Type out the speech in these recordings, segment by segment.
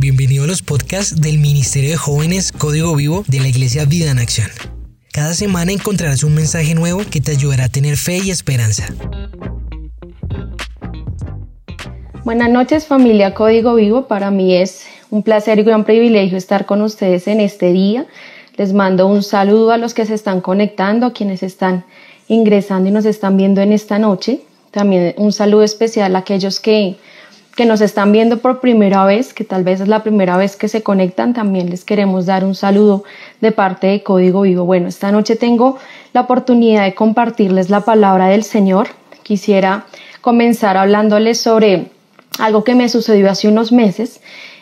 Bienvenido a los podcasts del Ministerio de Jóvenes Código Vivo de la Iglesia Vida en Acción. Cada semana encontrarás un mensaje nuevo que te ayudará a tener fe y esperanza. Buenas noches familia Código Vivo, para mí es un placer y gran privilegio estar con ustedes en este día. Les mando un saludo a los que se están conectando, a quienes están ingresando y nos están viendo en esta noche. También un saludo especial a aquellos que que nos están viendo por primera vez, que tal vez es la primera vez que se conectan, también les queremos dar un saludo de parte de Código Vivo. Bueno, esta noche tengo la oportunidad de compartirles la palabra del Señor. Quisiera comenzar hablándoles sobre algo que me sucedió hace unos meses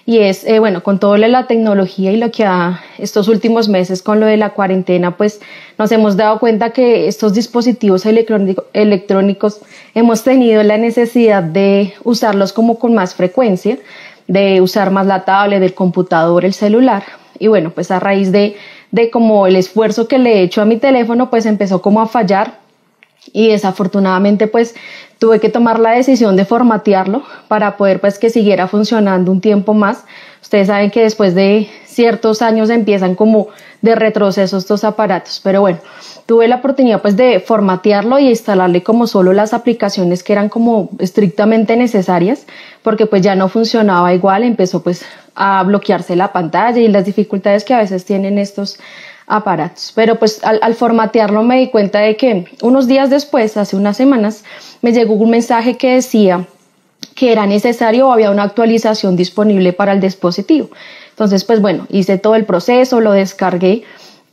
y es, eh, bueno, con todo lo de la tecnología y lo que ha estos últimos meses con lo de la cuarentena, pues nos hemos dado cuenta que estos dispositivos electrónicos hemos tenido la necesidad de usarlos como con más frecuencia, de usar más la tablet, el computador, el celular. Y bueno, pues a raíz de, de como el esfuerzo que le he hecho a mi teléfono, pues empezó como a fallar y desafortunadamente pues tuve que tomar la decisión de formatearlo para poder pues que siguiera funcionando un tiempo más. Ustedes saben que después de ciertos años empiezan como de retroceso estos aparatos, pero bueno, tuve la oportunidad pues de formatearlo y instalarle como solo las aplicaciones que eran como estrictamente necesarias, porque pues ya no funcionaba igual, empezó pues a bloquearse la pantalla y las dificultades que a veces tienen estos aparatos. Pero pues al, formatearlo me di cuenta de que unos días después, hace unas semanas, me llegó un mensaje que decía que era necesario o había una actualización disponible para el dispositivo. Entonces, pues bueno, hice todo el proceso, lo descargué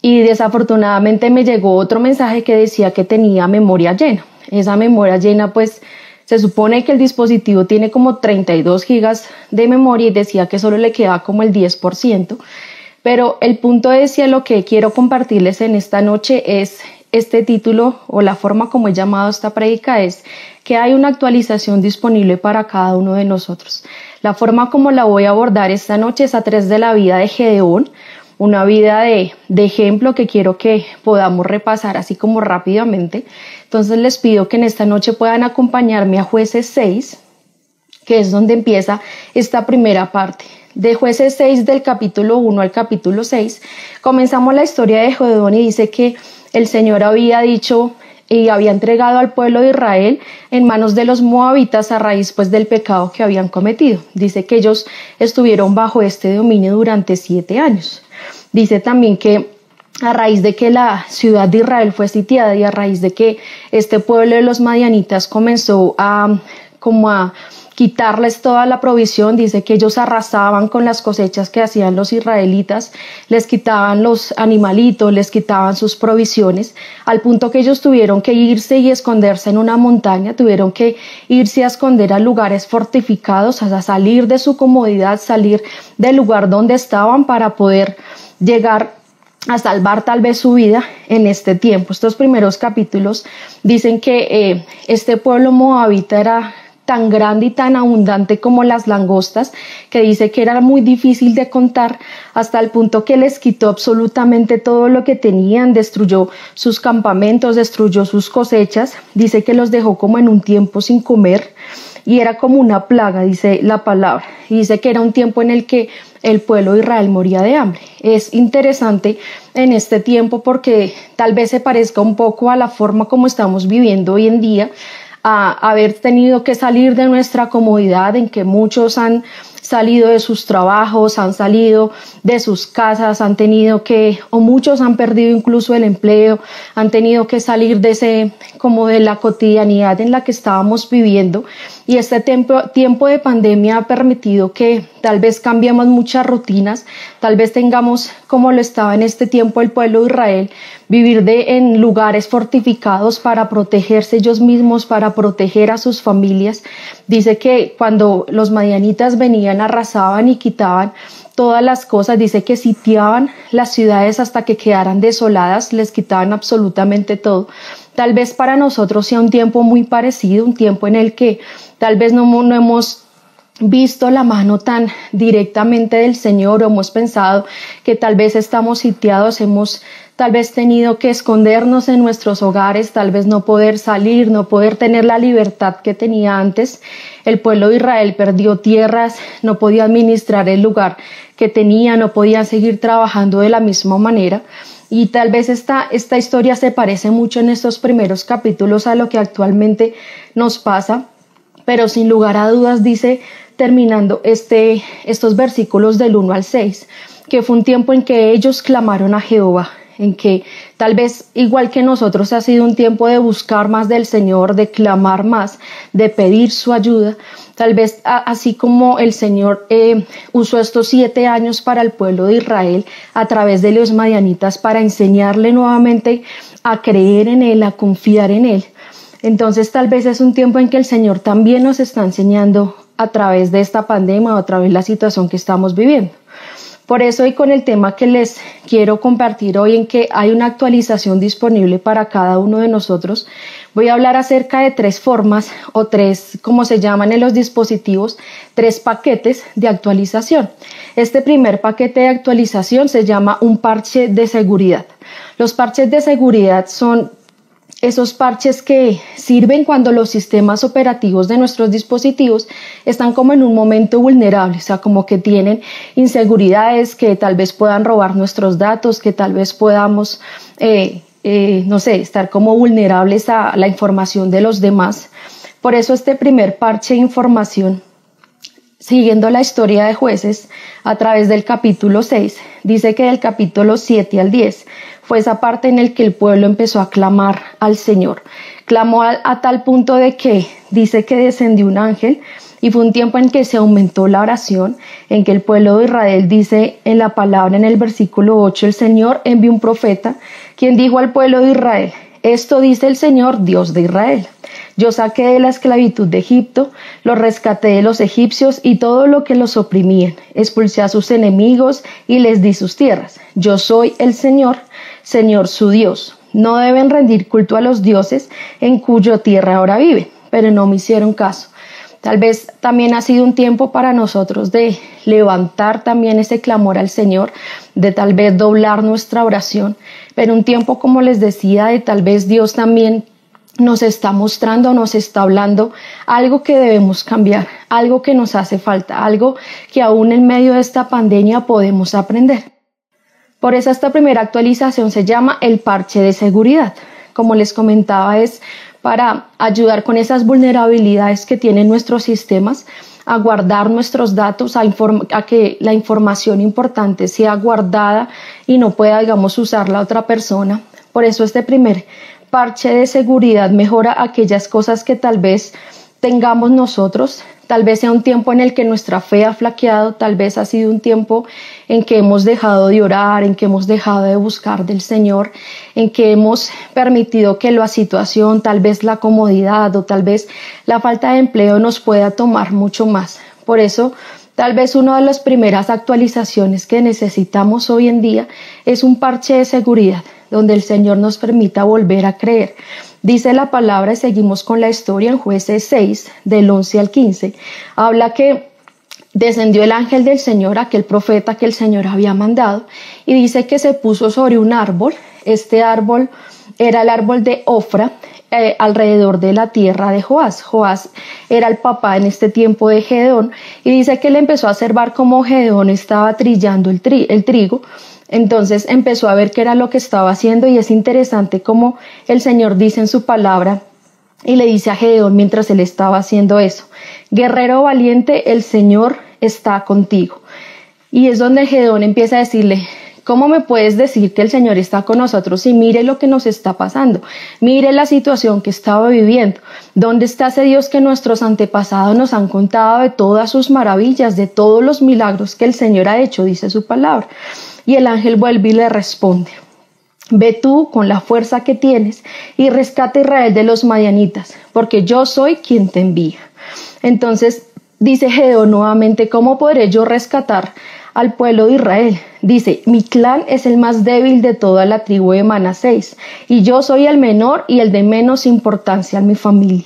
y desafortunadamente me llegó otro mensaje que decía que tenía memoria llena. Esa memoria llena, pues se supone que el dispositivo tiene como 32 gigas de memoria y decía que solo le quedaba como el 10%. Pero el punto es y lo que quiero compartirles en esta noche es este título o la forma como he llamado esta prédica es que hay una actualización disponible para cada uno de nosotros. La forma como la voy a abordar esta noche es a través de la vida de Gedeón, una vida de, de, ejemplo que quiero que podamos repasar así como rápidamente. Entonces les pido que en esta noche puedan acompañarme a jueces 6, que es donde empieza esta primera parte de jueces 6 del capítulo 1 al capítulo 6, comenzamos la historia de Gedeón y dice que el Señor había dicho y había entregado al pueblo de Israel en manos de los moabitas a raíz pues del pecado que habían cometido. Dice que ellos estuvieron bajo este dominio durante siete años. Dice también que a raíz de que la ciudad de Israel fue sitiada y a raíz de que este pueblo de los madianitas comenzó a como a quitarles toda la provisión, dice que ellos arrasaban con las cosechas que hacían los israelitas, les quitaban los animalitos, les quitaban sus provisiones, al punto que ellos tuvieron que irse y esconderse en una montaña, tuvieron que irse a esconder a lugares fortificados, a salir de su comodidad, salir del lugar donde estaban para poder llegar a salvar tal vez su vida en este tiempo. Estos primeros capítulos dicen que eh, este pueblo moabita era tan grande y tan abundante como las langostas, que dice que era muy difícil de contar, hasta el punto que les quitó absolutamente todo lo que tenían, destruyó sus campamentos, destruyó sus cosechas, dice que los dejó como en un tiempo sin comer y era como una plaga, dice la palabra, y dice que era un tiempo en el que el pueblo de Israel moría de hambre. Es interesante en este tiempo porque tal vez se parezca un poco a la forma como estamos viviendo hoy en día, a haber tenido que salir de nuestra comodidad en que muchos han salido de sus trabajos, han salido de sus casas, han tenido que, o muchos han perdido incluso el empleo, han tenido que salir de ese, como de la cotidianidad en la que estábamos viviendo. Y este tiempo, tiempo de pandemia ha permitido que tal vez cambiemos muchas rutinas, tal vez tengamos, como lo estaba en este tiempo el pueblo de Israel, vivir de, en lugares fortificados para protegerse ellos mismos, para proteger a sus familias. Dice que cuando los madianitas venían, arrasaban y quitaban todas las cosas, dice que sitiaban las ciudades hasta que quedaran desoladas, les quitaban absolutamente todo. Tal vez para nosotros sea un tiempo muy parecido, un tiempo en el que tal vez no, no hemos visto la mano tan directamente del Señor o hemos pensado que tal vez estamos sitiados, hemos tal vez tenido que escondernos en nuestros hogares, tal vez no poder salir, no poder tener la libertad que tenía antes. El pueblo de Israel perdió tierras, no podía administrar el lugar que tenía, no podían seguir trabajando de la misma manera. Y tal vez esta, esta historia se parece mucho en estos primeros capítulos a lo que actualmente nos pasa, pero sin lugar a dudas dice, terminando este, estos versículos del 1 al 6, que fue un tiempo en que ellos clamaron a Jehová, en que tal vez igual que nosotros ha sido un tiempo de buscar más del Señor, de clamar más, de pedir su ayuda, tal vez así como el Señor eh, usó estos siete años para el pueblo de Israel a través de los madianitas para enseñarle nuevamente a creer en Él, a confiar en Él. Entonces tal vez es un tiempo en que el Señor también nos está enseñando a través de esta pandemia o a través de la situación que estamos viviendo. Por eso y con el tema que les quiero compartir hoy en que hay una actualización disponible para cada uno de nosotros, voy a hablar acerca de tres formas o tres, como se llaman en los dispositivos, tres paquetes de actualización. Este primer paquete de actualización se llama un parche de seguridad. Los parches de seguridad son esos parches que sirven cuando los sistemas operativos de nuestros dispositivos están como en un momento vulnerable, o sea, como que tienen inseguridades que tal vez puedan robar nuestros datos, que tal vez podamos, eh, eh, no sé, estar como vulnerables a la información de los demás. Por eso este primer parche de información siguiendo la historia de jueces a través del capítulo 6, dice que del capítulo 7 al 10 fue esa parte en el que el pueblo empezó a clamar al Señor. Clamó a, tal punto de que dice que descendió un ángel y fue un tiempo en que se aumentó la oración, en que el pueblo de Israel dice en la palabra en el versículo 8, el Señor envió un profeta, quien dijo al pueblo de Israel, esto dice el Señor, Dios de Israel. Yo saqué de la esclavitud de Egipto, los rescaté de los egipcios y todo lo que los oprimían. Expulsé a sus enemigos y les di sus tierras. Yo soy el Señor, Señor su Dios. No deben rendir culto a los dioses en cuyo tierra ahora viven, pero no me hicieron caso. Tal vez también ha sido un tiempo para nosotros de levantar también ese clamor al Señor, de tal vez doblar nuestra oración, pero un tiempo, como les decía, de tal vez Dios también nos está mostrando, nos está hablando algo que debemos cambiar, algo que nos hace falta, algo que aún en medio de esta pandemia podemos aprender. Por eso esta primera actualización se llama el parche de seguridad. Como les comentaba, es para ayudar con esas vulnerabilidades que tienen nuestros sistemas a guardar nuestros datos, a, a, que la información importante sea guardada y no pueda, digamos, usar la otra persona. Por eso este primer parche de seguridad mejora aquellas cosas que tal vez tengamos nosotros, tal vez sea un tiempo en el que nuestra fe ha flaqueado, tal vez ha sido un tiempo en que hemos dejado de orar, en que hemos dejado de buscar del Señor, en que hemos permitido que la situación, tal vez la comodidad o tal vez la falta de empleo nos pueda tomar mucho más. Por eso, Tal vez una de las primeras actualizaciones que necesitamos hoy en día es un parche de seguridad, donde el Señor nos permita volver a creer. Dice la palabra y seguimos con la historia en jueces 6, del 11 al 15. Habla que descendió el ángel del Señor, aquel profeta que el Señor había mandado, y dice que se puso sobre un árbol. Este árbol era el árbol de Ofra, eh, alrededor de la tierra de Joás. Joás era el papá en este tiempo de Gedeón y dice que él empezó a observar cómo Gedeón estaba trillando el, el trigo. Entonces empezó a ver qué era lo que estaba haciendo y es interesante cómo el Señor dice en su palabra y le dice a Gedeón mientras él estaba haciendo eso, guerrero valiente, el Señor está contigo. Y es donde Gedeón empieza a decirle, ¿Cómo me puedes decir que el Señor está con nosotros y mire lo que nos está pasando? Mire la situación que estaba viviendo. ¿Dónde está ese Dios que nuestros antepasados nos han contado de todas sus maravillas, de todos los milagros que el Señor ha hecho? Dice su palabra. Y el ángel vuelve y le responde. Ve tú con la fuerza que tienes y rescata a Israel de los madianitas, porque yo soy quien te envía. Entonces dice Gedeón nuevamente, ¿cómo podré yo rescatar al pueblo de Israel. Dice, mi clan es el más débil de toda la tribu de Manasés, y yo soy el menor y el de menos importancia en mi familia.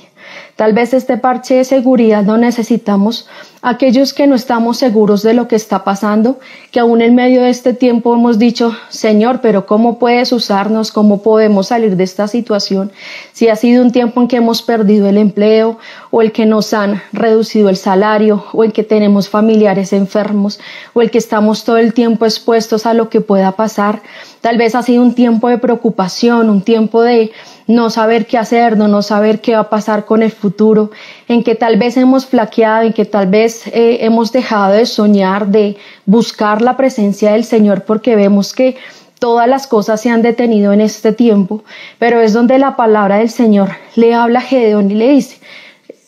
Tal vez este parche de seguridad no necesitamos aquellos que no estamos seguros de lo que está pasando, que aún en medio de este tiempo hemos dicho, Señor, pero ¿cómo puedes usarnos? ¿Cómo podemos salir de esta situación? Si ha sido un tiempo en que hemos perdido el empleo o el que nos han reducido el salario o el que tenemos familiares enfermos o el que estamos todo el tiempo expuestos a lo que pueda pasar, tal vez ha sido un tiempo de preocupación, un tiempo de no saber qué hacer, no, no saber qué va a pasar con el futuro, en que tal vez hemos flaqueado, en que tal vez eh, hemos dejado de soñar, de buscar la presencia del Señor porque vemos que todas las cosas se han detenido en este tiempo, pero es donde la palabra del Señor le habla a Gedeón y le dice,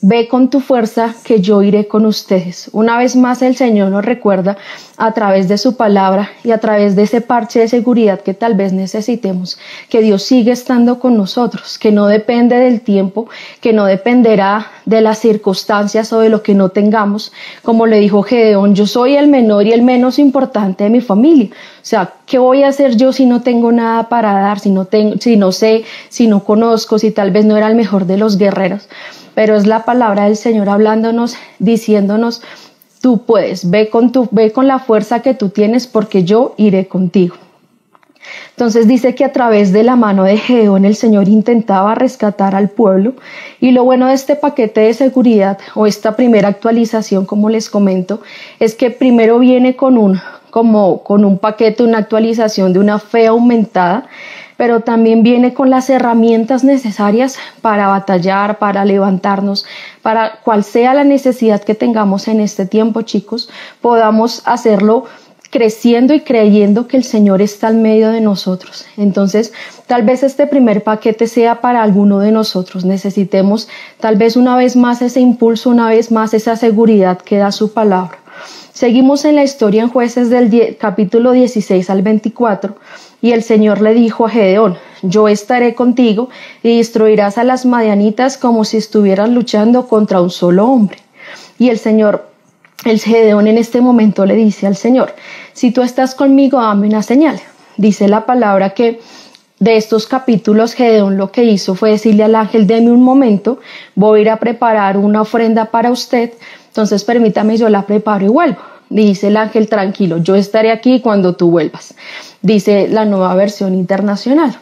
Ve con tu fuerza que yo iré con ustedes. Una vez más el Señor nos recuerda a través de su palabra y a través de ese parche de seguridad que tal vez necesitemos, que Dios sigue estando con nosotros, que no depende del tiempo, que no dependerá de las circunstancias o de lo que no tengamos. Como le dijo Gedeón, yo soy el menor y el menos importante de mi familia. O sea, ¿qué voy a hacer yo si no tengo nada para dar, si no, tengo, si no sé, si no conozco, si tal vez no era el mejor de los guerreros? pero es la palabra del Señor hablándonos, diciéndonos, tú puedes, ve con, tu, ve con la fuerza que tú tienes porque yo iré contigo. Entonces dice que a través de la mano de Gedeón el Señor intentaba rescatar al pueblo y lo bueno de este paquete de seguridad o esta primera actualización, como les comento, es que primero viene con un como con un paquete, una actualización de una fe aumentada pero también viene con las herramientas necesarias para batallar, para levantarnos, para cual sea la necesidad que tengamos en este tiempo, chicos, podamos hacerlo creciendo y creyendo que el Señor está en medio de nosotros. Entonces, tal vez este primer paquete sea para alguno de nosotros. Necesitemos tal vez una vez más ese impulso, una vez más esa seguridad que da su palabra. Seguimos en la historia en jueces del capítulo 16 al 24 y el Señor le dijo a Gedeón, yo estaré contigo y destruirás a las madianitas como si estuvieran luchando contra un solo hombre. Y el Señor, el Gedeón en este momento le dice al Señor, si tú estás conmigo, dame una señal. Dice la palabra que de estos capítulos Gedeón lo que hizo fue decirle al ángel, deme un momento, voy a ir a preparar una ofrenda para usted, entonces permítame, yo la preparo y vuelvo. Dice el ángel, tranquilo, yo estaré aquí cuando tú vuelvas dice la nueva versión internacional.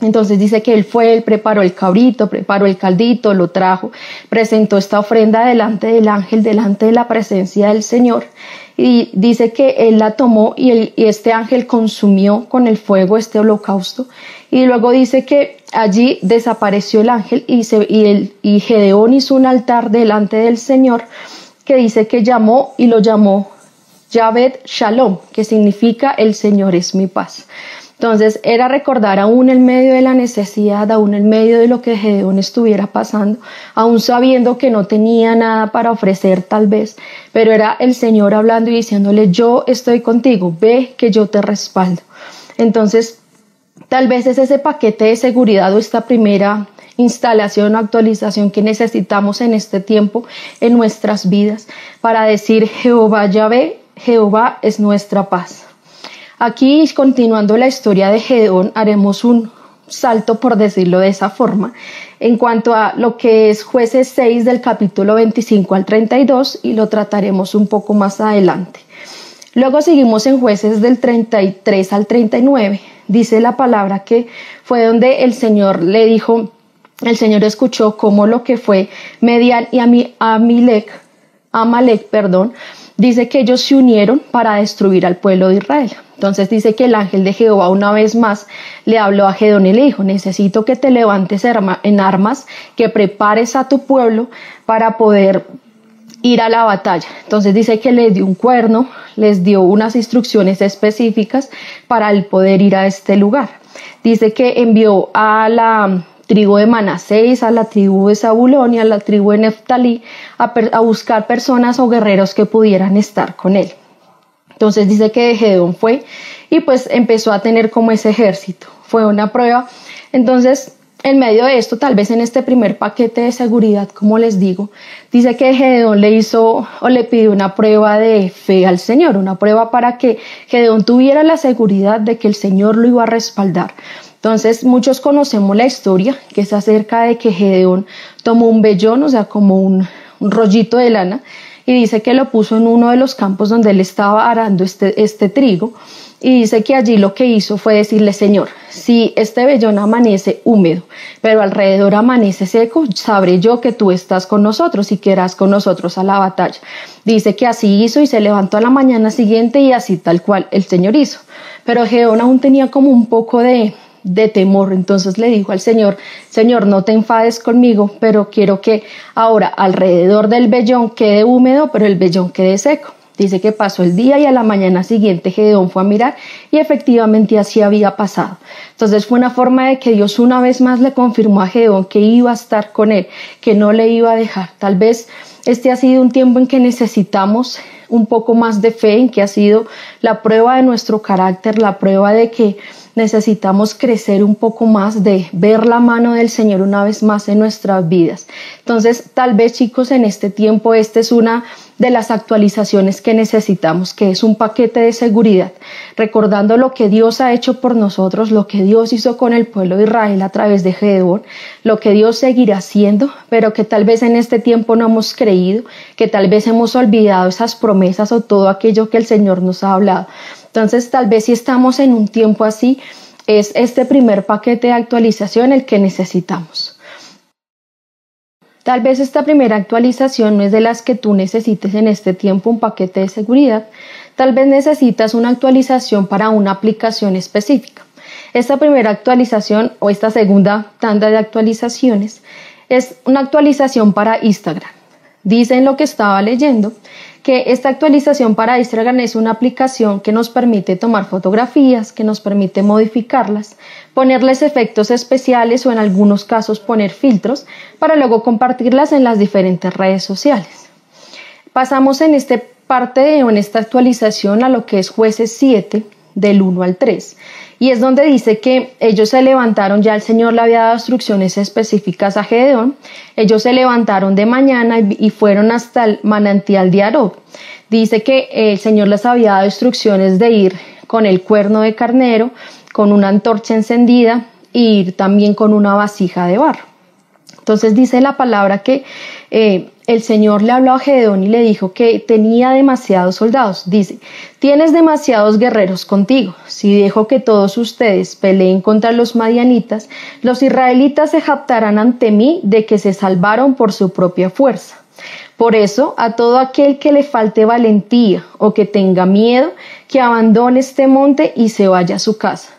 Entonces dice que él fue, él preparó el cabrito, preparó el caldito, lo trajo, presentó esta ofrenda delante del ángel, delante de la presencia del Señor. Y dice que él la tomó y, este ángel consumió con el fuego este holocausto. Y luego dice que allí desapareció el ángel y, y, el, y Gedeón hizo un altar delante del Señor que dice que llamó y lo llamó Javed Shalom, que significa el Señor es mi paz. Entonces era recordar aún en medio de la necesidad, aún en medio de lo que Gedeón estuviera pasando, aún sabiendo que no tenía nada para ofrecer tal vez, pero era el Señor hablando y diciéndole, yo estoy contigo, ve que yo te respaldo. Entonces, tal vez es ese paquete de seguridad o esta primera instalación o actualización que necesitamos en este tiempo en nuestras vidas para decir Jehová Yahvé Jehová es nuestra paz. Aquí, continuando la historia de Gedeón, haremos un salto, por decirlo de esa forma, en cuanto a lo que es jueces 6 del capítulo 25 al 32 y lo trataremos un poco más adelante. Luego seguimos en jueces del 33 al 39. Dice la palabra que fue donde el Señor le dijo, el Señor escuchó cómo lo que fue Median y Amilek, Amalek, perdón, dice que ellos se unieron para destruir al pueblo de Israel. Entonces dice que el ángel de Jehová una vez más le habló a Gedón y le dijo, necesito que te levantes en armas, que prepares a tu pueblo para poder ir a la batalla. Entonces dice que les dio un cuerno, les dio unas instrucciones específicas para el poder ir a este lugar. Dice que envió a la tribu de Manasés, a la tribu de Zabulón y a la tribu de Neftalí a, buscar personas o guerreros que pudieran estar con él. Entonces dice que Gedeón fue y pues empezó a tener como ese ejército. Fue una prueba. Entonces, en medio de esto, tal vez en este primer paquete de seguridad, como les digo, dice que Gedeón le hizo o le pidió una prueba de fe al Señor, una prueba para que Gedeón tuviera la seguridad de que el Señor lo iba a respaldar, Entonces, muchos conocemos la historia, que es acerca de que Gedeón tomó un vellón, o sea, como un, rollito de lana, y dice que lo puso en uno de los campos donde él estaba arando este, este trigo y dice que allí lo que hizo fue decirle, Señor, si este vellón amanece húmedo, pero alrededor amanece seco, sabré yo que tú estás con nosotros y que irás con nosotros a la batalla. Dice que así hizo y se levantó a la mañana siguiente y así tal cual el Señor hizo. Pero Gedeón aún tenía como un poco de, de temor. Entonces le dijo al Señor, Señor, no te enfades conmigo, pero quiero que ahora alrededor del vellón quede húmedo, pero el vellón quede seco. Dice que pasó el día y a la mañana siguiente Gedeón fue a mirar y efectivamente así había pasado. Entonces fue una forma de que Dios una vez más le confirmó a Gedeón que iba a estar con él, que no le iba a dejar. Tal vez este ha sido un tiempo en que necesitamos un poco más de fe, en que ha sido la prueba de nuestro carácter, la prueba de que necesitamos crecer un poco más de ver la mano del Señor una vez más en nuestras vidas. Entonces, tal vez chicos, en este tiempo, esta es una de las actualizaciones que necesitamos, que es un paquete de seguridad, recordando lo que Dios ha hecho por nosotros, lo que Dios hizo con el pueblo de Israel a través de Gedeón, lo que Dios seguirá haciendo, pero que tal vez en este tiempo no hemos creído, que tal vez hemos olvidado esas promesas o todo aquello que el Señor nos ha hablado. Entonces, tal vez si estamos en un tiempo así, es este primer paquete de actualización el que necesitamos. Tal vez esta primera actualización no es de las que tú necesites en este tiempo un paquete de seguridad. Tal vez necesitas una actualización para una aplicación específica. Esta primera actualización o esta segunda tanda de actualizaciones es una actualización para Instagram. Dicen lo que estaba leyendo que esta actualización para Instagram es una aplicación que nos permite tomar fotografías, que nos permite modificarlas, ponerles efectos especiales o en algunos casos poner filtros para luego compartirlas en las diferentes redes sociales. Pasamos en esta parte o en esta actualización a lo que es jueces 7 del 1 al 3 y es donde dice que ellos se levantaron, ya el Señor le había dado instrucciones específicas a Gedeón, ellos se levantaron de mañana y fueron hasta el manantial de Arob. Dice que el Señor les había dado instrucciones de ir con el cuerno de carnero, con una antorcha encendida e ir también con una vasija de barro. Entonces dice la palabra que eh, el Señor le habló a Gedeón y le dijo que tenía demasiados soldados. Dice, tienes demasiados guerreros contigo. Si dejo que todos ustedes peleen contra los madianitas, los israelitas se jactarán ante mí de que se salvaron por su propia fuerza. Por eso, a todo aquel que le falte valentía o que tenga miedo, que abandone este monte y se vaya a su casa.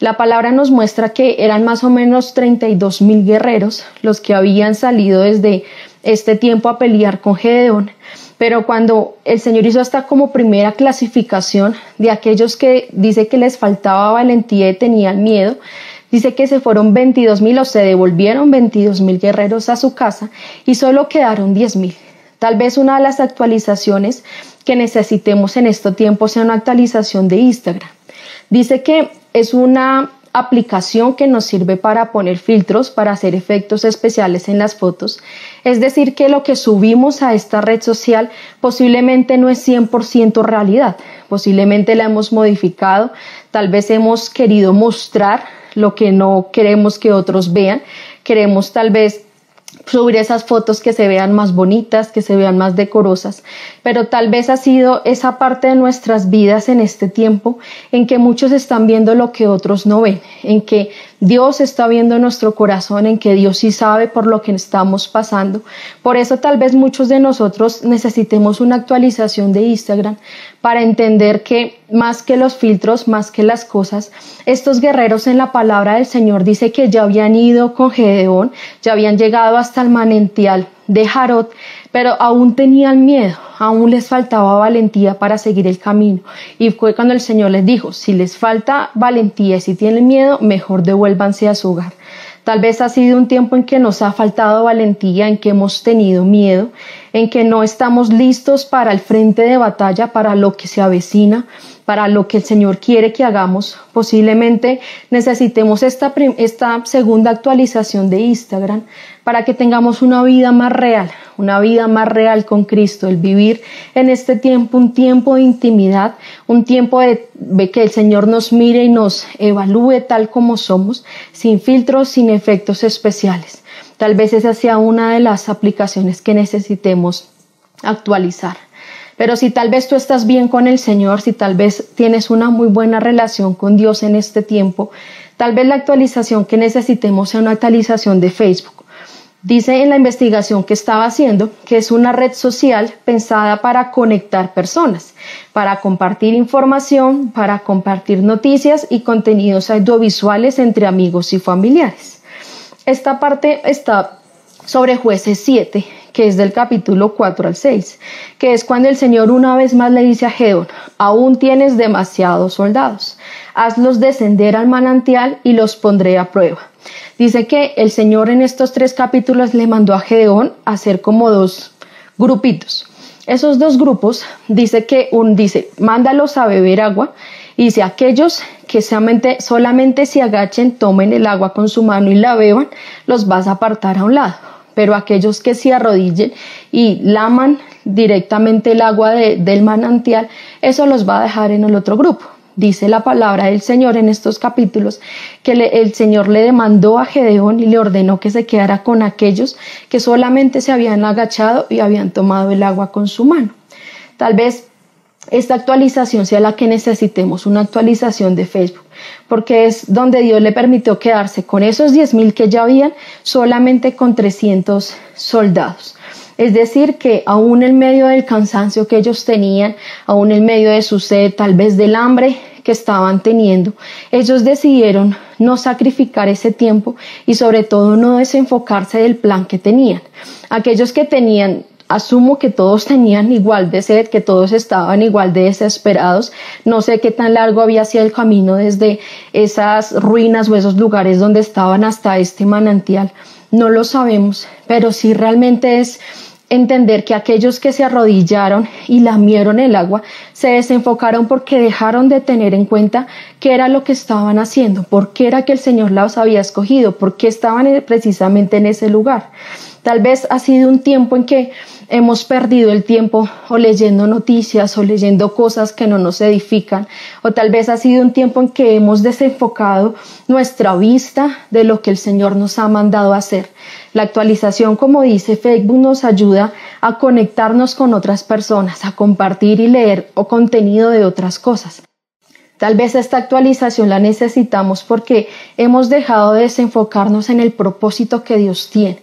La palabra nos muestra que eran más o menos 32 mil guerreros los que habían salido desde este tiempo a pelear con Gedeón, pero cuando el Señor hizo hasta como primera clasificación de aquellos que dice que les faltaba valentía y tenían miedo, dice que se fueron 22 mil o se devolvieron 22 mil guerreros a su casa y solo quedaron 10 mil. Tal vez una de las actualizaciones que necesitemos en este tiempo sea una actualización de Instagram. Dice que es una aplicación que nos sirve para poner filtros, para hacer efectos especiales en las fotos. Es decir, que lo que subimos a esta red social posiblemente no es 100% realidad, posiblemente la hemos modificado, tal vez hemos querido mostrar lo que no queremos que otros vean, queremos tal vez subir esas fotos que se vean más bonitas, que se vean más decorosas, pero tal vez ha sido esa parte de nuestras vidas en este tiempo en que muchos están viendo lo que otros no ven, en que Dios está viendo nuestro corazón, en que Dios sí sabe por lo que estamos pasando. Por eso tal vez muchos de nosotros necesitemos una actualización de Instagram para entender que más que los filtros, más que las cosas, estos guerreros en la palabra del Señor dice que ya habían ido con Gedeón, ya habían llegado hasta el manantial de Jarot, pero aún tenían miedo, aún les faltaba valentía para seguir el camino. Y fue cuando el Señor les dijo, si les falta valentía y si tienen miedo, mejor devuélvanse a su hogar. Tal vez ha sido un tiempo en que nos ha faltado valentía, en que hemos tenido miedo, en que no estamos listos para el frente de batalla, para lo que se avecina, para lo que el Señor quiere que hagamos. Posiblemente necesitemos esta, esta segunda actualización de Instagram para que tengamos una vida más real, una vida más real con Cristo, el vivir en este tiempo un tiempo de intimidad, un tiempo de, que el Señor nos mire y nos evalúe tal como somos, sin filtros, sin efectos especiales. Tal vez esa sea una de las aplicaciones que necesitemos actualizar. Pero si tal vez tú estás bien con el Señor, si tal vez tienes una muy buena relación con Dios en este tiempo, tal vez la actualización que necesitemos sea una actualización de Facebook. Dice en la investigación que estaba haciendo que es una red social pensada para conectar personas, para compartir información, para compartir noticias y contenidos audiovisuales entre amigos y familiares. Esta parte está sobre jueces 7 que es del capítulo 4 al 6, que es cuando el Señor una vez más le dice a Gedeón, aún tienes demasiados soldados, hazlos descender al manantial y los pondré a prueba. Dice que el Señor en estos tres capítulos le mandó a Gedeón a hacer como dos grupitos. Esos dos grupos dice que un dice, mándalos a beber agua y dice aquellos que solamente, se agachen, tomen el agua con su mano y la beban, los vas a apartar a un lado pero aquellos que se arrodillen y laman directamente el agua del manantial, eso los va a dejar en el otro grupo. Dice la palabra del Señor en estos capítulos que el Señor le demandó a Gedeón y le ordenó que se quedara con aquellos que solamente se habían agachado y habían tomado el agua con su mano. Tal vez esta actualización sea la que necesitemos, una actualización de Facebook porque es donde Dios le permitió quedarse con esos 10.000 que ya habían, solamente con 300 soldados. Es decir, que aún en medio del cansancio que ellos tenían, aún en medio de su tal vez del hambre que estaban teniendo, ellos decidieron no sacrificar ese tiempo y sobre todo no desenfocarse del plan que tenían. Aquellos que tenían Asumo que todos tenían igual de sed, que todos estaban igual de desesperados. No sé qué tan largo había sido el camino desde esas ruinas o esos lugares donde estaban hasta este manantial. No lo sabemos, pero sí realmente es entender que aquellos que se arrodillaron y lamieron el agua se desenfocaron porque dejaron de tener en cuenta qué era lo que estaban haciendo, por qué era que el Señor los había escogido, por qué estaban precisamente en ese lugar. Tal vez ha sido un tiempo en que hemos perdido el tiempo o leyendo noticias o leyendo cosas que no nos edifican, o tal vez ha sido un tiempo en que hemos desenfocado nuestra vista de lo que el Señor nos ha mandado hacer. La actualización, como dice Facebook, nos ayuda a conectarnos con otras personas, a compartir y leer o contenido de otras cosas. Tal vez esta actualización la necesitamos porque hemos dejado de desenfocarnos en el propósito que Dios tiene.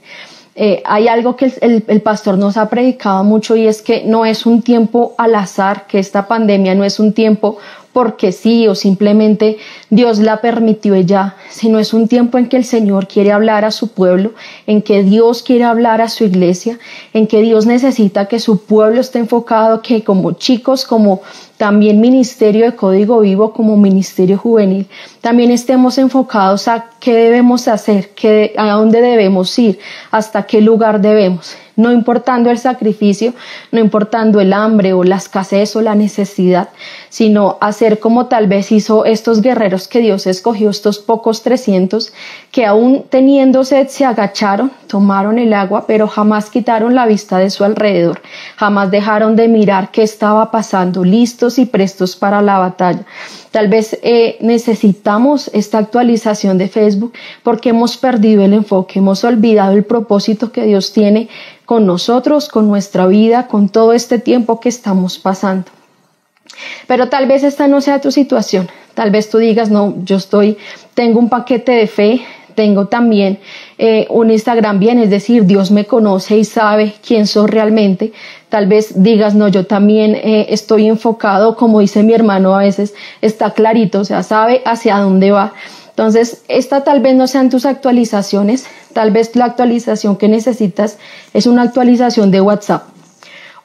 Eh, hay algo que el, el, pastor nos ha predicado mucho y es que no es un tiempo al azar, que esta pandemia no es un tiempo porque sí o simplemente Dios la permitió ya, sino es un tiempo en que el Señor quiere hablar a su pueblo, en que Dios quiere hablar a su iglesia, en que Dios necesita que su pueblo esté enfocado, que como chicos, como también ministerio de código vivo, como ministerio juvenil, también estemos enfocados a qué debemos hacer, a dónde debemos ir, hasta qué lugar debemos no importando el sacrificio, no importando el hambre o la escasez o la necesidad, sino hacer como tal vez hizo estos guerreros que Dios escogió, estos pocos trescientos, que aún teniendo sed se agacharon, tomaron el agua, pero jamás quitaron la vista de su alrededor, jamás dejaron de mirar qué estaba pasando, listos y prestos para la batalla. Tal vez eh, necesitamos esta actualización de Facebook porque hemos perdido el enfoque, hemos olvidado el propósito que Dios tiene con nosotros, con nuestra vida, con todo este tiempo que estamos pasando. Pero tal vez esta no sea tu situación. Tal vez tú digas, no, yo estoy, tengo un paquete de fe, tengo también eh, un Instagram bien, es decir, Dios me conoce y sabe quién soy realmente. Tal vez digas, no, yo también eh, estoy enfocado, como dice mi hermano a veces, está clarito, o sea, sabe hacia dónde va. Entonces, esta tal vez no sean tus actualizaciones, tal vez la actualización que necesitas es una actualización de WhatsApp.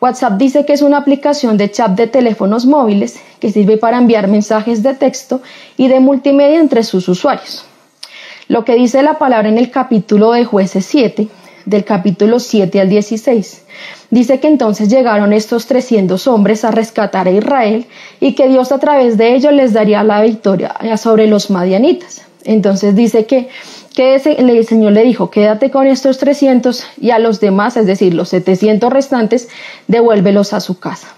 WhatsApp dice que es una aplicación de chat de teléfonos móviles que sirve para enviar mensajes de texto y de multimedia entre sus usuarios. Lo que dice la palabra en el capítulo de jueces 7, del capítulo 7 al 16, dice que entonces llegaron estos 300 hombres a rescatar a Israel y que Dios a través de ellos les daría la victoria sobre los madianitas. Entonces dice que el Señor le dijo, quédate con estos 300 y a los demás, es decir, los 700 restantes, devuélvelos a su casa.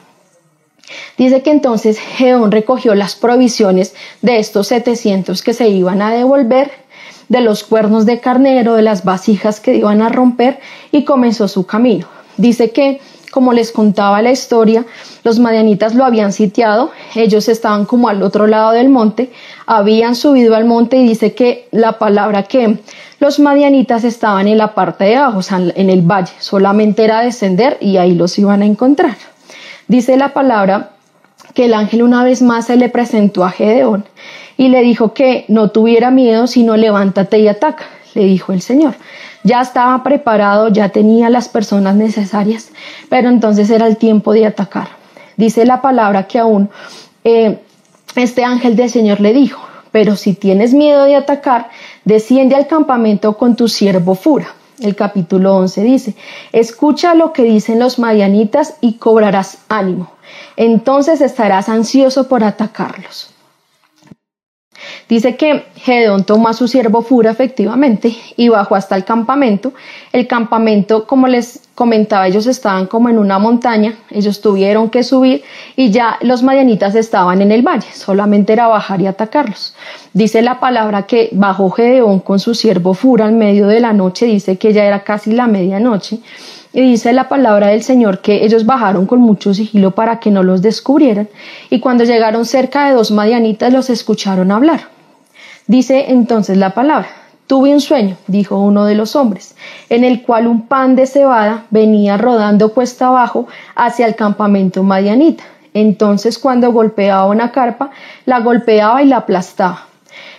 Dice que entonces Gedeón recogió las provisiones de estos 700 que se iban a devolver, de los cuernos de carnero, de las vasijas que iban a romper y comenzó su camino. Dice que como les contaba la historia, los madianitas lo habían sitiado, ellos estaban como al otro lado del monte, habían subido al monte y dice que la palabra que los madianitas estaban en la parte de abajo, o sea, en el valle, solamente era descender y ahí los iban a encontrar. Dice la palabra que el ángel una vez más se le presentó a Gedeón y le dijo que no tuviera miedo, sino levántate y ataca, le dijo el Señor ya estaba preparado, ya tenía las personas necesarias, pero entonces era el tiempo de atacar. Dice la palabra que aún eh, este ángel del Señor le dijo, pero si tienes miedo de atacar, desciende al campamento con tu siervo Fura. El capítulo 11 dice, escucha lo que dicen los madianitas y cobrarás ánimo. Entonces estarás ansioso por atacarlos. Dice que Gedeón tomó a su siervo Fura efectivamente y bajó hasta el campamento. El campamento, como les comentaba, ellos estaban como en una montaña, ellos tuvieron que subir y ya los madianitas estaban en el valle, solamente era bajar y atacarlos. Dice la palabra que bajó Gedeón con su siervo Fura al medio de la noche, dice que ya era casi la medianoche. Y dice la palabra del Señor que ellos bajaron con mucho sigilo para que no los descubrieran, y cuando llegaron cerca de dos madianitas los escucharon hablar. Dice entonces la palabra, tuve un sueño, dijo uno de los hombres, en el cual un pan de cebada venía rodando cuesta abajo hacia el campamento madianita. Entonces cuando golpeaba una carpa, la golpeaba y la aplastaba.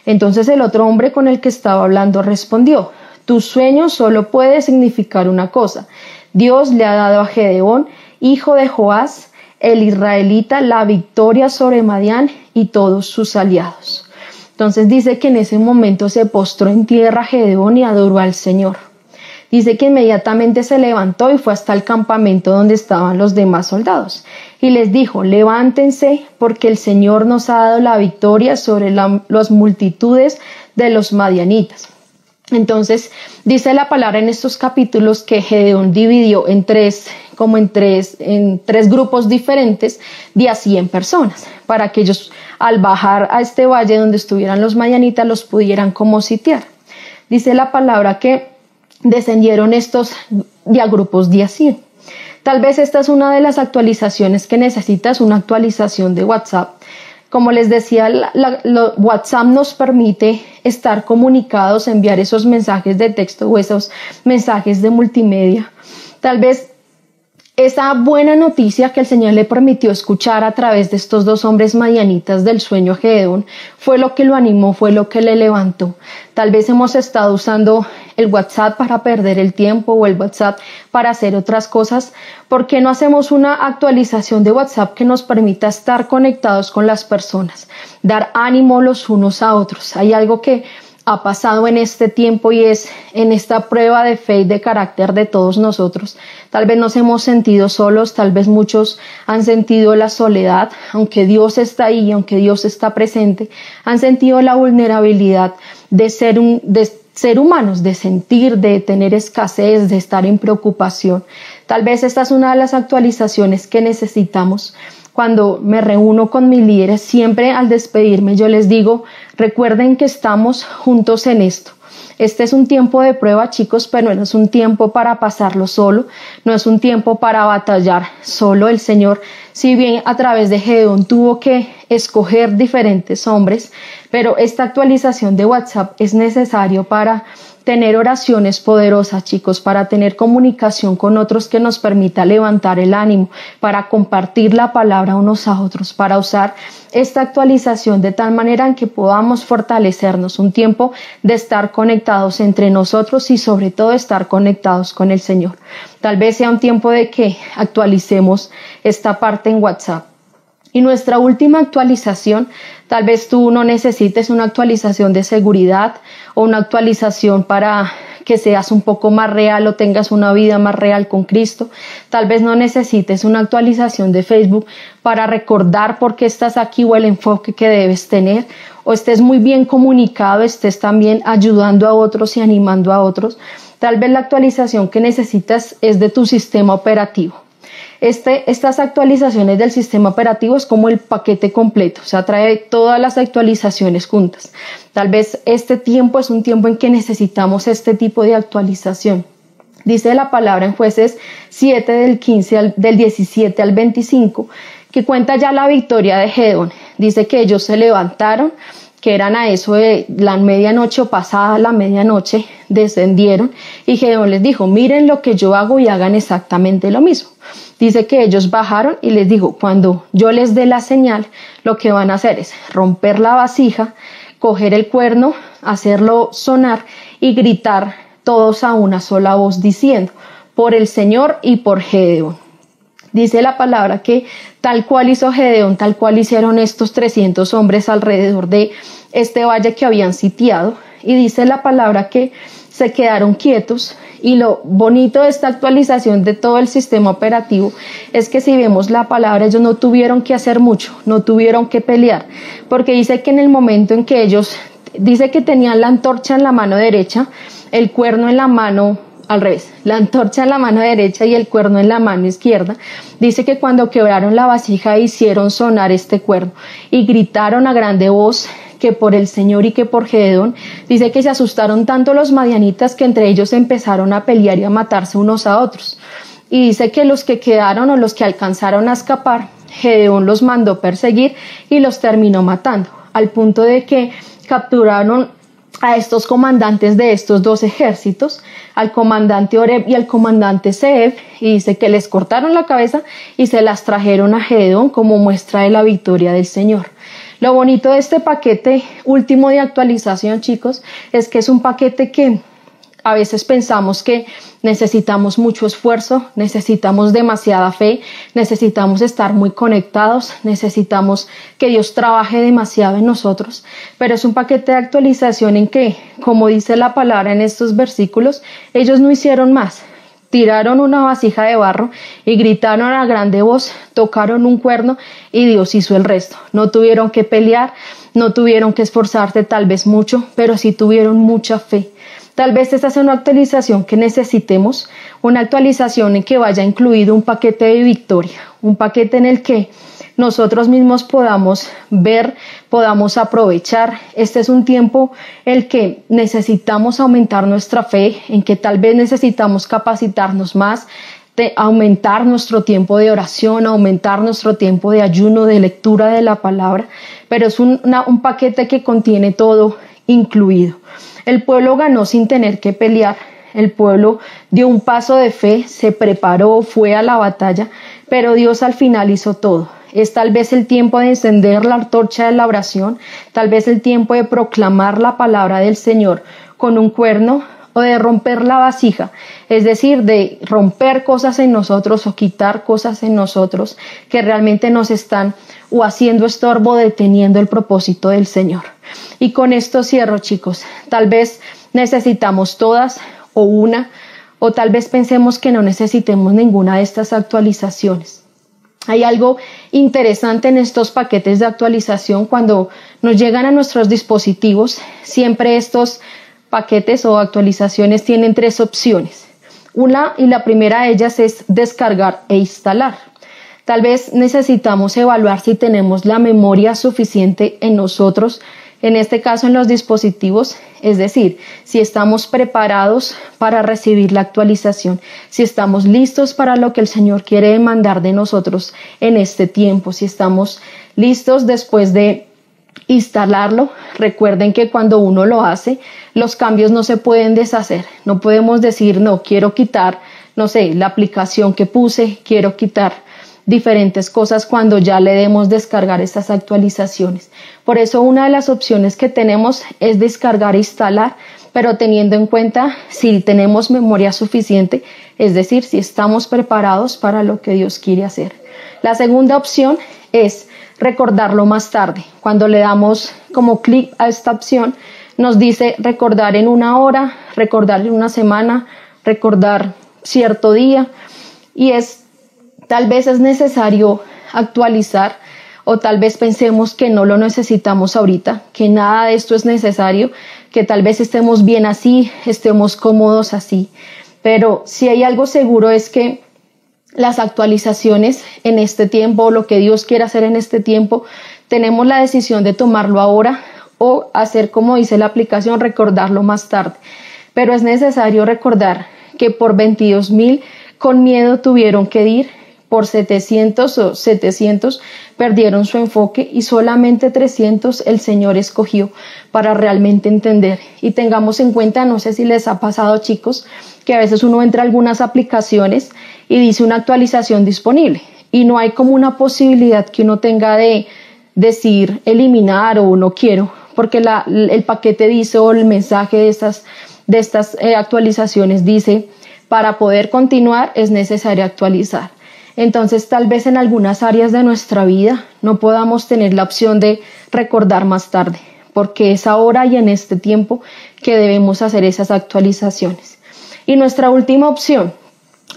Entonces el otro hombre con el que estaba hablando respondió, tu sueño solo puede significar una cosa. Dios le ha dado a Gedeón, hijo de Joás, el israelita, la victoria sobre Madián y todos sus aliados. Entonces dice que en ese momento se postró en tierra Gedeón y adoró al Señor. Dice que inmediatamente se levantó y fue hasta el campamento donde estaban los demás soldados y les dijo, levántense porque el Señor nos ha dado la victoria sobre las multitudes de los madianitas. Entonces dice la palabra en estos capítulos que Gedeón dividió en tres, como en tres, en tres grupos diferentes de a 100 personas, para que ellos al bajar a este valle donde estuvieran los mayanitas los pudieran como sitiar. Dice la palabra que descendieron estos de grupos de a 100. Tal vez esta es una de las actualizaciones que necesitas, una actualización de WhatsApp como les decía, WhatsApp nos permite estar comunicados, enviar esos mensajes de texto o esos mensajes de multimedia. Tal vez esa buena noticia que el Señor le permitió escuchar a través de estos dos hombres madianitas del sueño Gedeón fue lo que lo animó, fue lo que le levantó. Tal vez hemos estado usando el WhatsApp para perder el tiempo o el WhatsApp para hacer otras cosas. ¿Por qué no hacemos una actualización de WhatsApp que nos permita estar conectados con las personas, dar ánimo los unos a otros? Hay algo que ha pasado en este tiempo y es en esta prueba de fe y de carácter de todos nosotros. Tal vez nos hemos sentido solos, tal vez muchos han sentido la soledad, aunque Dios está ahí, aunque Dios está presente, han sentido la vulnerabilidad de ser, un, de ser humanos, de sentir, de tener escasez, de estar en preocupación. Tal vez esta es una de las actualizaciones que necesitamos cuando me reúno con mis líderes, siempre al despedirme yo les digo, recuerden que estamos juntos en esto. Este es un tiempo de prueba, chicos, pero no es un tiempo para pasarlo solo, no es un tiempo para batallar solo. El Señor, si bien a través de Gedeón tuvo que escoger diferentes hombres, pero esta actualización de WhatsApp es necesario para tener oraciones poderosas, chicos, para tener comunicación con otros que nos permita levantar el ánimo, para compartir la palabra unos a otros, para usar esta actualización de tal manera en que podamos fortalecernos, un tiempo de estar conectados entre nosotros y sobre todo estar conectados con el Señor. Tal vez sea un tiempo de que actualicemos esta parte en WhatsApp. Y nuestra última actualización, tal vez tú no necesites una actualización de seguridad o una actualización para que seas un poco más real o tengas una vida más real con Cristo. Tal vez no necesites una actualización de Facebook para recordar por qué estás aquí o el enfoque que debes tener o estés muy bien comunicado, estés también ayudando a otros y animando a otros. Tal vez la actualización que necesitas es de tu sistema operativo. Este, estas actualizaciones del sistema operativo es como el paquete completo, o sea, trae todas las actualizaciones juntas. Tal vez este tiempo es un tiempo en que necesitamos este tipo de actualización. Dice la palabra en jueces 7 del 15 al, del 17 al 25 que cuenta ya la victoria de Gedeón. Dice que ellos se levantaron, que eran a eso de la medianoche o pasada la medianoche, descendieron y Gedeón les dijo, miren lo que yo hago y hagan exactamente lo mismo. Dice que ellos bajaron y les dijo, cuando yo les dé la señal, lo que van a hacer es romper la vasija, coger el cuerno, hacerlo sonar y gritar todos a una sola voz diciendo, por el Señor y por Gedeón. Dice la palabra que tal cual hizo Gedeón, tal cual hicieron estos 300 hombres alrededor de este valle que habían sitiado. Y dice la palabra que se quedaron quietos y lo bonito de esta actualización de todo el sistema operativo es que si vemos la palabra, ellos no tuvieron que hacer mucho, no tuvieron que pelear, porque dice que en el momento en que ellos, dice que tenían la antorcha en la mano derecha, el cuerno en la mano al revés, la antorcha en la mano derecha y el cuerno en la mano izquierda, dice que cuando quebraron la vasija hicieron sonar este cuerno y gritaron a grande voz que por el Señor y que por Gedeón, dice que se asustaron tanto los madianitas que entre ellos empezaron a pelear y a matarse unos a otros. Y dice que los que quedaron o los que alcanzaron a escapar, Gedeón los mandó perseguir y los terminó matando, al punto de que capturaron a estos comandantes de estos dos ejércitos, al comandante Oreb y al comandante Seb, y dice que les cortaron la cabeza y se las trajeron a Gedeón como muestra de la victoria del Señor. Lo bonito de este paquete último de actualización, chicos, es que es un paquete que a veces pensamos que necesitamos mucho esfuerzo, necesitamos demasiada fe, necesitamos estar muy conectados, necesitamos que Dios trabaje demasiado en nosotros, pero es un paquete de actualización en que, como dice la palabra en estos versículos, ellos no hicieron más, tiraron una vasija de barro y gritaron a grande voz, tocaron un cuerno y Dios hizo el resto. No tuvieron que pelear, no tuvieron que esforzarse tal vez mucho, pero sí tuvieron mucha fe. Tal vez esta sea una actualización que necesitemos, una actualización en que vaya incluido un paquete de victoria, un paquete en el que nosotros mismos podamos ver, podamos aprovechar. Este es un tiempo el que necesitamos aumentar nuestra fe, en que tal vez necesitamos capacitarnos más, de aumentar nuestro tiempo de oración, aumentar nuestro tiempo de ayuno, de lectura de la palabra, pero es un paquete que contiene todo incluido. El pueblo ganó sin tener que pelear, el pueblo dio un paso de fe, se preparó, fue a la batalla, pero Dios al final hizo todo. Es tal vez el tiempo de encender la antorcha de la oración, tal vez el tiempo de proclamar la palabra del Señor con un cuerno o de romper la vasija, es decir, de romper cosas en nosotros o quitar cosas en nosotros que realmente nos están o haciendo estorbo, deteniendo el propósito del Señor. Y con esto cierro, chicos. Tal vez necesitamos todas o una, o tal vez pensemos que no necesitemos ninguna de estas actualizaciones. Hay algo interesante en estos paquetes de actualización cuando nos llegan a nuestros dispositivos. Siempre estos paquetes o actualizaciones tienen tres opciones. Una y la primera de ellas es descargar e instalar. Tal vez necesitamos evaluar si tenemos la memoria suficiente en nosotros en este caso en los dispositivos, es decir, si estamos preparados para recibir la actualización, si estamos listos para lo que el Señor quiere demandar de nosotros en este tiempo, si estamos listos después de instalarlo. Recuerden que cuando uno lo hace, los cambios no se pueden deshacer. No podemos decir, no, quiero quitar, no sé, la aplicación que puse, quiero quitar diferentes cosas cuando ya le demos descargar estas actualizaciones. Por eso una de las opciones que tenemos es descargar e instalar, pero teniendo en cuenta si tenemos memoria suficiente, es decir, si estamos preparados para lo que Dios quiere hacer. La segunda opción es recordarlo más tarde. Cuando le damos como clic a esta opción, nos dice recordar en una hora, recordar una semana, recordar cierto día y es tal vez es necesario actualizar o tal vez pensemos que no lo necesitamos ahorita, que nada de esto es necesario, que tal vez estemos bien así, estemos cómodos así. Pero si hay algo seguro es que las actualizaciones en este tiempo, lo que Dios quiere hacer en este tiempo, tenemos la decisión de tomarlo ahora o hacer como dice la aplicación, recordarlo más tarde. Pero es necesario recordar que por 22 mil con miedo tuvieron que ir, por 700 o 700 perdieron su enfoque y solamente 300 el Señor escogió para realmente entender. Y tengamos en cuenta, no sé si les ha pasado chicos, que a veces uno entra a algunas aplicaciones y dice una actualización disponible y no hay como una posibilidad que uno tenga de decir eliminar o no quiero, porque la, el paquete dice o el mensaje de estas, de estas eh, actualizaciones dice, para poder continuar es necesario actualizar. Entonces tal vez en algunas áreas de nuestra vida no podamos tener la opción de recordar más tarde, porque es ahora y en este tiempo que debemos hacer esas actualizaciones. Y nuestra última opción,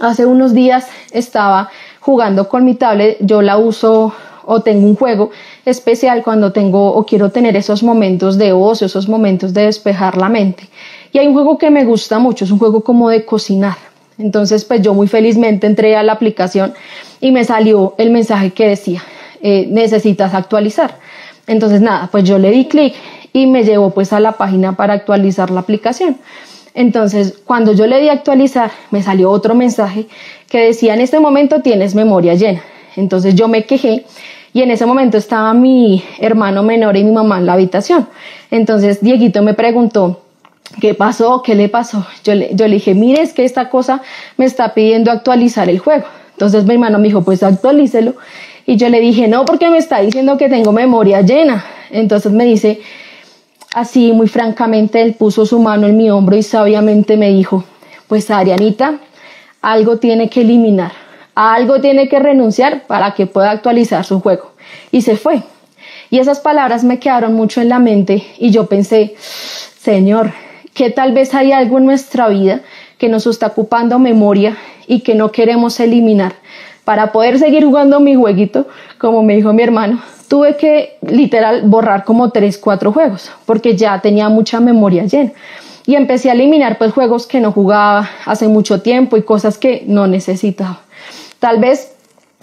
hace unos días estaba jugando con mi tablet, yo la uso o tengo un juego especial cuando tengo o quiero tener esos momentos de ocio, esos momentos de despejar la mente. Y hay un juego que me gusta mucho, es un juego como de cocinar. Entonces, pues yo muy felizmente entré a la aplicación y me salió el mensaje que decía, eh, necesitas actualizar. Entonces, nada, pues yo le di clic y me llevó pues a la página para actualizar la aplicación. Entonces, cuando yo le di actualizar, me salió otro mensaje que decía, en este momento tienes memoria llena. Entonces yo me quejé y en ese momento estaba mi hermano menor y mi mamá en la habitación. Entonces Dieguito me preguntó, ¿qué pasó? ¿Qué le pasó? Yo le, yo le dije, mire, es que esta cosa me está pidiendo actualizar el juego. Entonces mi hermano me dijo, pues actualícelo. Y yo le dije, no, porque me está diciendo que tengo memoria llena. Entonces me dice, así muy francamente, él puso su mano en mi hombro y sabiamente me dijo, pues Arianita, algo tiene que eliminar, algo tiene que renunciar para que pueda actualizar su juego. Y se fue. Y esas palabras me quedaron mucho en la mente y yo pensé, Señor, que tal vez hay algo en nuestra vida que nos está ocupando memoria y que no queremos eliminar. Para poder seguir jugando mi jueguito, como me dijo mi hermano, tuve que literal borrar como tres, cuatro juegos, porque ya tenía mucha memoria llena. Y empecé a eliminar pues juegos que no jugaba hace mucho tiempo y cosas que no necesitaba. Tal vez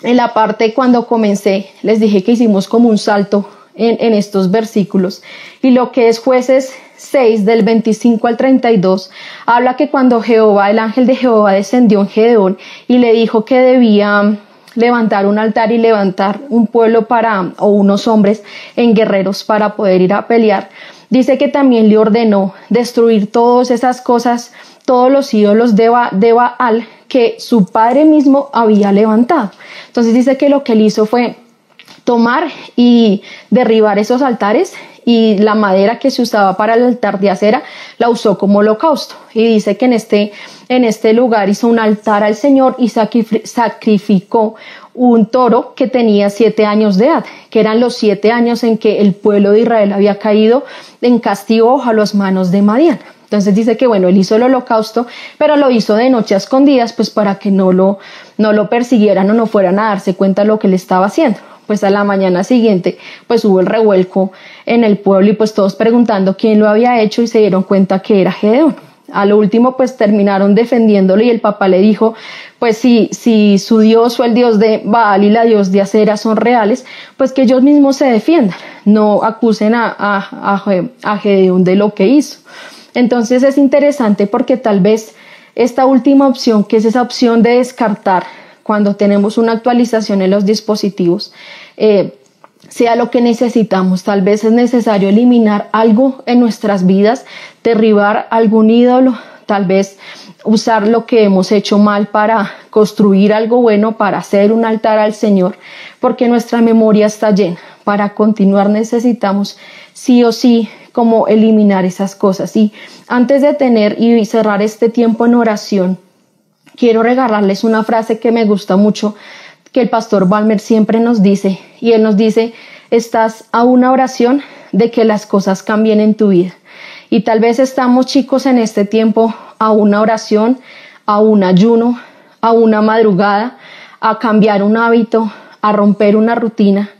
en la parte cuando comencé les dije que hicimos como un salto en, en estos versículos y lo que es jueces 6 del 25 al 32 habla que cuando Jehová, el ángel de Jehová descendió en Gedeón y le dijo que debía levantar un altar y levantar un pueblo para o unos hombres en guerreros para poder ir a pelear. Dice que también le ordenó destruir todas esas cosas, todos los ídolos de, de Baal que su padre mismo había levantado. Entonces dice que lo que él hizo fue tomar y derribar esos altares y la madera que se usaba para el altar de acera la usó como holocausto. Y dice que en este, en este lugar hizo un altar al Señor y sacrificó un toro que tenía siete años de edad, que eran los siete años en que el pueblo de Israel había caído en castigo a las manos de Madian. Entonces dice que bueno, él hizo el holocausto, pero lo hizo de noche a escondidas, pues para que no lo, no lo persiguieran o no fueran a darse cuenta de lo que le estaba haciendo pues a la mañana siguiente pues hubo el revuelco en el pueblo y pues todos preguntando quién lo había hecho y se dieron cuenta que era Gedeón. A lo último pues terminaron defendiéndolo y el papá le dijo pues si, si su dios o el dios de Baal y la dios de Acera son reales pues que ellos mismos se defiendan, no acusen a, a, a Gedeón de lo que hizo. Entonces es interesante porque tal vez esta última opción que es esa opción de descartar cuando tenemos una actualización en los dispositivos, eh, sea lo que necesitamos. Tal vez es necesario eliminar algo en nuestras vidas, derribar algún ídolo, tal vez usar lo que hemos hecho mal para construir algo bueno, para hacer un altar al Señor, porque nuestra memoria está llena. Para continuar necesitamos sí o sí como eliminar esas cosas. Y antes de tener y cerrar este tiempo en oración, quiero regalarles una frase que me gusta mucho, que el pastor Balmer siempre nos dice, y él nos dice, estás a una oración de que las cosas cambien en tu vida. Y tal vez estamos chicos en este tiempo a una oración, a un ayuno, a una madrugada, a cambiar un hábito, a romper una rutina,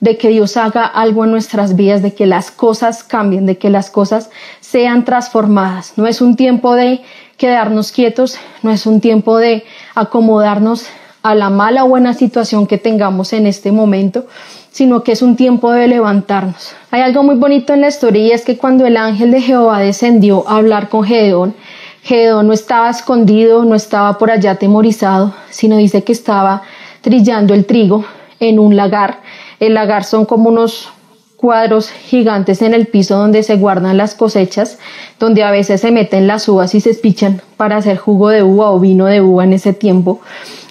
de que Dios haga algo en nuestras vidas, de que las cosas cambien, de que las cosas sean transformadas. No es un tiempo de quedarnos quietos, no es un tiempo de acomodarnos a la mala o buena situación que tengamos en este momento, sino que es un tiempo de levantarnos. Hay algo muy bonito en la historia y es que cuando el ángel de Jehová descendió a hablar con Gedeón, Gedeón no estaba escondido, no estaba por allá atemorizado, sino dice que estaba trillando el trigo en un lagar el lagar son como unos cuadros gigantes en el piso donde se guardan las cosechas, donde a veces se meten las uvas y se espichan para hacer jugo de uva o vino de uva en ese tiempo.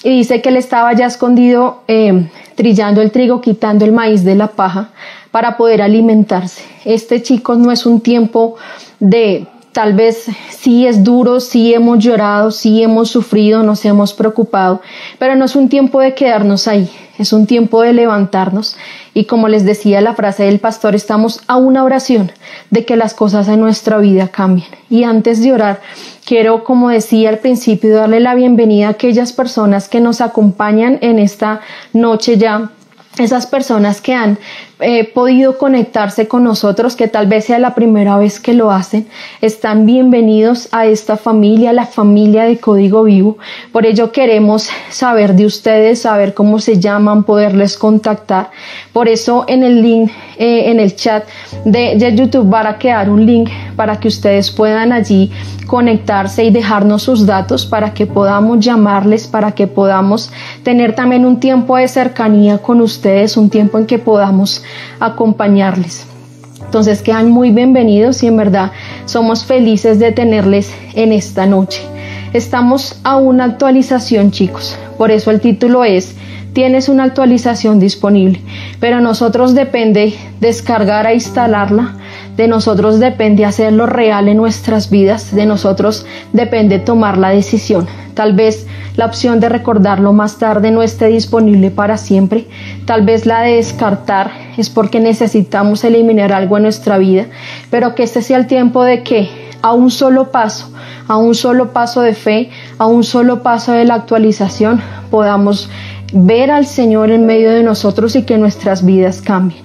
Y dice que él estaba ya escondido eh, trillando el trigo, quitando el maíz de la paja para poder alimentarse. Este chico no es un tiempo de Tal vez sí es duro, sí hemos llorado, sí hemos sufrido, nos hemos preocupado, pero no es un tiempo de quedarnos ahí, es un tiempo de levantarnos y como les decía la frase del pastor, estamos a una oración de que las cosas en nuestra vida cambien. Y antes de orar, quiero, como decía al principio, darle la bienvenida a aquellas personas que nos acompañan en esta noche ya esas personas que han eh, podido conectarse con nosotros, que tal vez sea la primera vez que lo hacen, están bienvenidos a esta familia, la familia de Código Vivo. Por ello queremos saber de ustedes, saber cómo se llaman, poderles contactar. Por eso en el link, eh, en el chat de, de YouTube va a quedar un link para que ustedes puedan allí conectarse y dejarnos sus datos para que podamos llamarles, para que podamos tener también un tiempo de cercanía con ustedes, un tiempo en que podamos acompañarles. Entonces quedan muy bienvenidos y en verdad somos felices de tenerles en esta noche. Estamos a una actualización chicos, por eso el título es Tienes una actualización disponible, pero nosotros depende descargar e instalarla, de nosotros depende hacerlo real en nuestras vidas, de nosotros depende tomar la decisión. Tal vez la opción de recordarlo más tarde no esté disponible para siempre. Tal vez la de descartar es porque necesitamos eliminar algo en nuestra vida, pero que este sea el tiempo de que a un solo paso, a un solo paso de fe, a un solo paso de la actualización, podamos ver al Señor en medio de nosotros y que nuestras vidas cambien.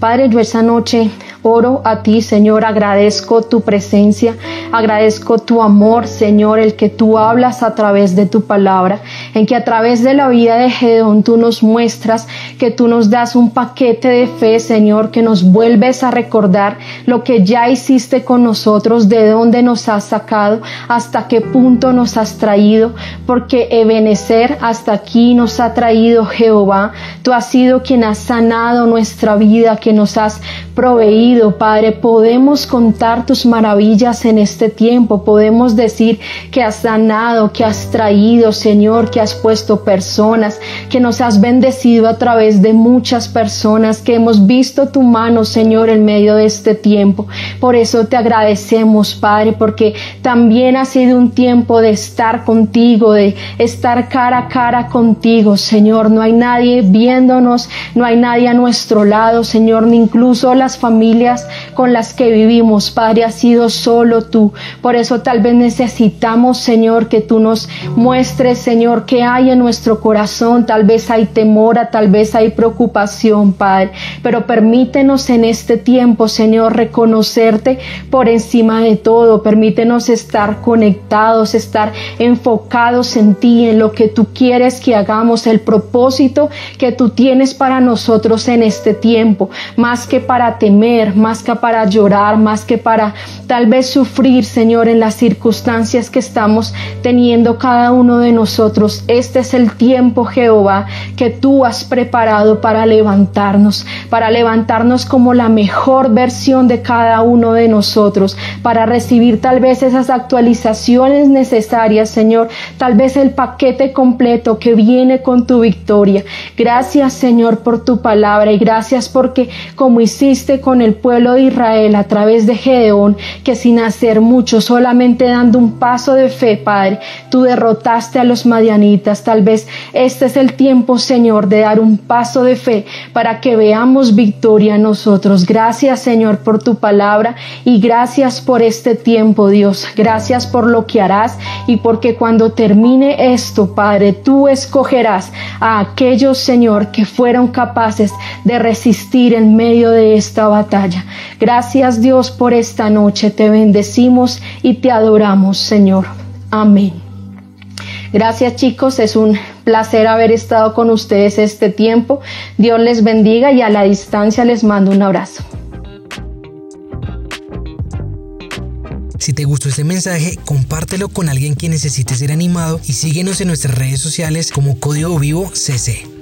Padre, yo esa noche Oro a ti, Señor, agradezco tu presencia, agradezco tu amor, Señor, el que tú hablas a través de tu palabra, en que a través de la vida de Gedeón tú nos muestras que tú nos das un paquete de fe, Señor, que nos vuelves a recordar lo que ya hiciste con nosotros, de dónde nos has sacado, hasta qué punto nos has traído, porque Ebenecer hasta aquí nos ha traído Jehová. Tú has sido quien has sanado nuestra vida, que nos has proveído, Padre. Podemos contar tus maravillas en este tiempo. Podemos decir que has sanado, que has traído, Señor, que has puesto personas, que nos has bendecido a través de muchas personas, que hemos visto tu mano, Señor, en medio de este tiempo. Por eso te agradecemos, Padre, porque también ha sido un tiempo de estar contigo, de estar cara a cara contigo, Señor. No hay nadie viéndonos, no hay nadie a nuestro lado, Señor, ni incluso familias con las que vivimos, Padre, ha sido solo tú. Por eso tal vez necesitamos, Señor, que tú nos muestres, Señor, qué hay en nuestro corazón. Tal vez hay temor, tal vez hay preocupación, Padre. Pero permítenos en este tiempo, Señor, reconocerte por encima de todo. Permítenos estar conectados, estar enfocados en ti, en lo que tú quieres que hagamos, el propósito que tú tienes para nosotros en este tiempo, más que para temer, más que para llorar, más que para tal vez sufrir, Señor, en las circunstancias que estamos teniendo cada uno de nosotros. Este es el tiempo, Jehová, que tú has preparado para levantarnos, para levantarnos como la mejor versión de cada uno de nosotros, para recibir tal vez esas actualizaciones necesarias, Señor, tal vez el paquete completo que viene con tu victoria. Gracias, Señor, por tu palabra y gracias porque como hiciste con el pueblo de Israel a través de Gedeón, que sin hacer mucho, solamente dando un paso de fe, Padre, tú derrotaste a los madianitas. Tal vez este es el tiempo, Señor, de dar un paso de fe para que veamos victoria en nosotros. Gracias, Señor, por tu palabra y gracias por este tiempo, Dios. Gracias por lo que harás y porque cuando termine esto, Padre, tú escogerás a aquellos, Señor, que fueron capaces de resistir en medio de esta batalla. Gracias, Dios, por esta noche. Te bendecimos y te adoramos, Señor. Amén. Gracias chicos, es un placer haber estado con ustedes este tiempo. Dios les bendiga y a la distancia les mando un abrazo. Si te gustó este mensaje, compártelo con alguien que necesite ser animado y síguenos en nuestras redes sociales como Código Vivo CC.